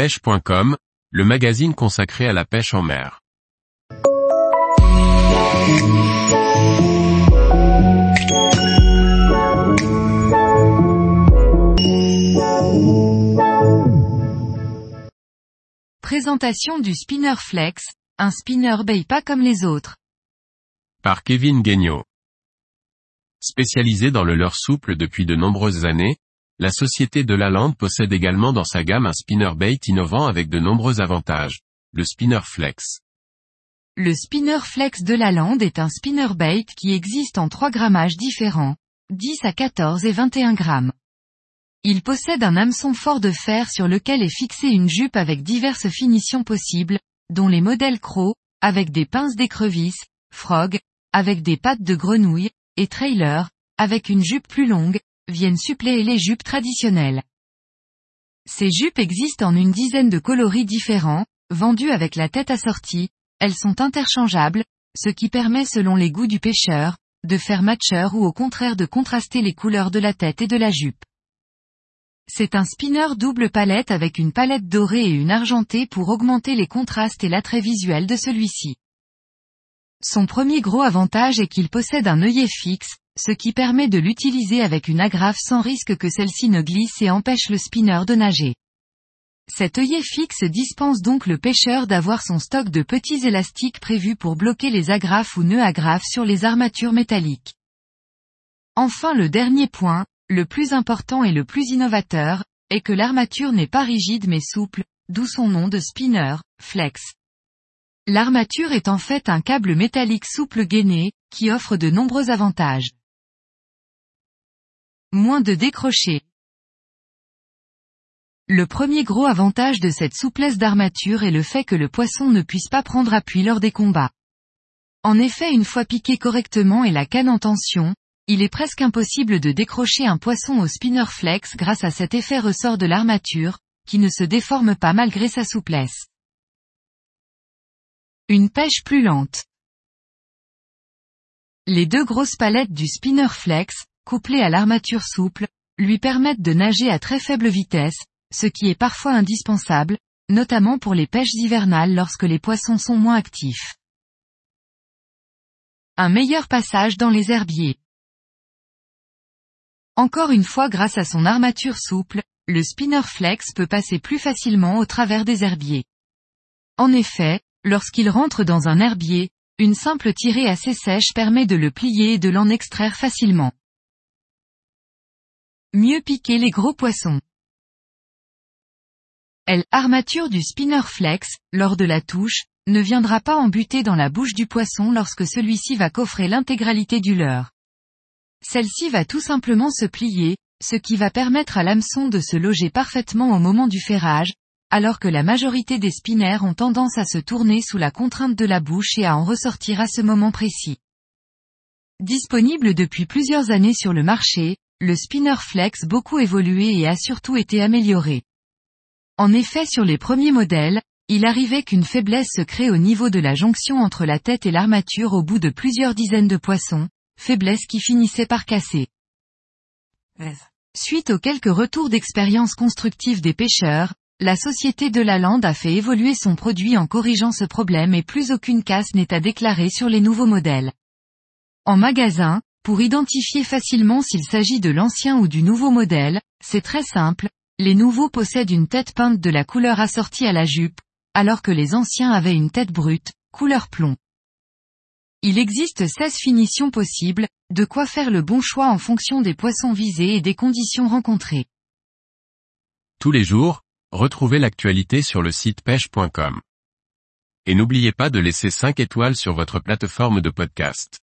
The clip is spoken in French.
pêche.com, le magazine consacré à la pêche en mer. Présentation du spinner flex, un spinner bay pas comme les autres. Par Kevin Guignot. Spécialisé dans le leurre souple depuis de nombreuses années, la société de Lalande possède également dans sa gamme un spinner bait innovant avec de nombreux avantages. Le spinner flex. Le spinner flex de Lalande est un spinner bait qui existe en trois grammages différents, 10 à 14 et 21 grammes. Il possède un hameçon fort de fer sur lequel est fixée une jupe avec diverses finitions possibles, dont les modèles crocs, avec des pinces d'écrevisse, frog, avec des pattes de grenouille, et trailer, avec une jupe plus longue, viennent suppléer les jupes traditionnelles. Ces jupes existent en une dizaine de coloris différents, vendues avec la tête assortie, elles sont interchangeables, ce qui permet selon les goûts du pêcheur, de faire matcheur ou au contraire de contraster les couleurs de la tête et de la jupe. C'est un spinner double palette avec une palette dorée et une argentée pour augmenter les contrastes et l'attrait visuel de celui-ci. Son premier gros avantage est qu'il possède un œillet fixe, ce qui permet de l'utiliser avec une agrafe sans risque que celle-ci ne glisse et empêche le spinner de nager. Cet œillet fixe dispense donc le pêcheur d'avoir son stock de petits élastiques prévus pour bloquer les agrafes ou nœuds agrafes sur les armatures métalliques. Enfin le dernier point, le plus important et le plus innovateur, est que l'armature n'est pas rigide mais souple, d'où son nom de spinner, flex. L'armature est en fait un câble métallique souple gainé, qui offre de nombreux avantages. Moins de décrochés. Le premier gros avantage de cette souplesse d'armature est le fait que le poisson ne puisse pas prendre appui lors des combats. En effet une fois piqué correctement et la canne en tension, il est presque impossible de décrocher un poisson au spinner flex grâce à cet effet ressort de l'armature, qui ne se déforme pas malgré sa souplesse. Une pêche plus lente. Les deux grosses palettes du spinner flex, couplées à l'armature souple, lui permettent de nager à très faible vitesse, ce qui est parfois indispensable, notamment pour les pêches hivernales lorsque les poissons sont moins actifs. Un meilleur passage dans les herbiers. Encore une fois grâce à son armature souple, le spinner flex peut passer plus facilement au travers des herbiers. En effet, lorsqu'il rentre dans un herbier, une simple tirée assez sèche permet de le plier et de l'en extraire facilement. Mieux piquer les gros poissons. Elle, armature du spinner flex, lors de la touche, ne viendra pas embuter dans la bouche du poisson lorsque celui-ci va coffrer l'intégralité du leurre. Celle-ci va tout simplement se plier, ce qui va permettre à l'hameçon de se loger parfaitement au moment du ferrage, alors que la majorité des spinners ont tendance à se tourner sous la contrainte de la bouche et à en ressortir à ce moment précis. Disponible depuis plusieurs années sur le marché, le spinner flex beaucoup évolué et a surtout été amélioré. En effet sur les premiers modèles, il arrivait qu'une faiblesse se crée au niveau de la jonction entre la tête et l'armature au bout de plusieurs dizaines de poissons, faiblesse qui finissait par casser. Suite aux quelques retours d'expérience constructive des pêcheurs, la société de la Lande a fait évoluer son produit en corrigeant ce problème et plus aucune casse n'est à déclarer sur les nouveaux modèles. En magasin, pour identifier facilement s'il s'agit de l'ancien ou du nouveau modèle, c'est très simple, les nouveaux possèdent une tête peinte de la couleur assortie à la jupe, alors que les anciens avaient une tête brute, couleur plomb. Il existe 16 finitions possibles, de quoi faire le bon choix en fonction des poissons visés et des conditions rencontrées. Tous les jours, retrouvez l'actualité sur le site pêche.com. Et n'oubliez pas de laisser 5 étoiles sur votre plateforme de podcast.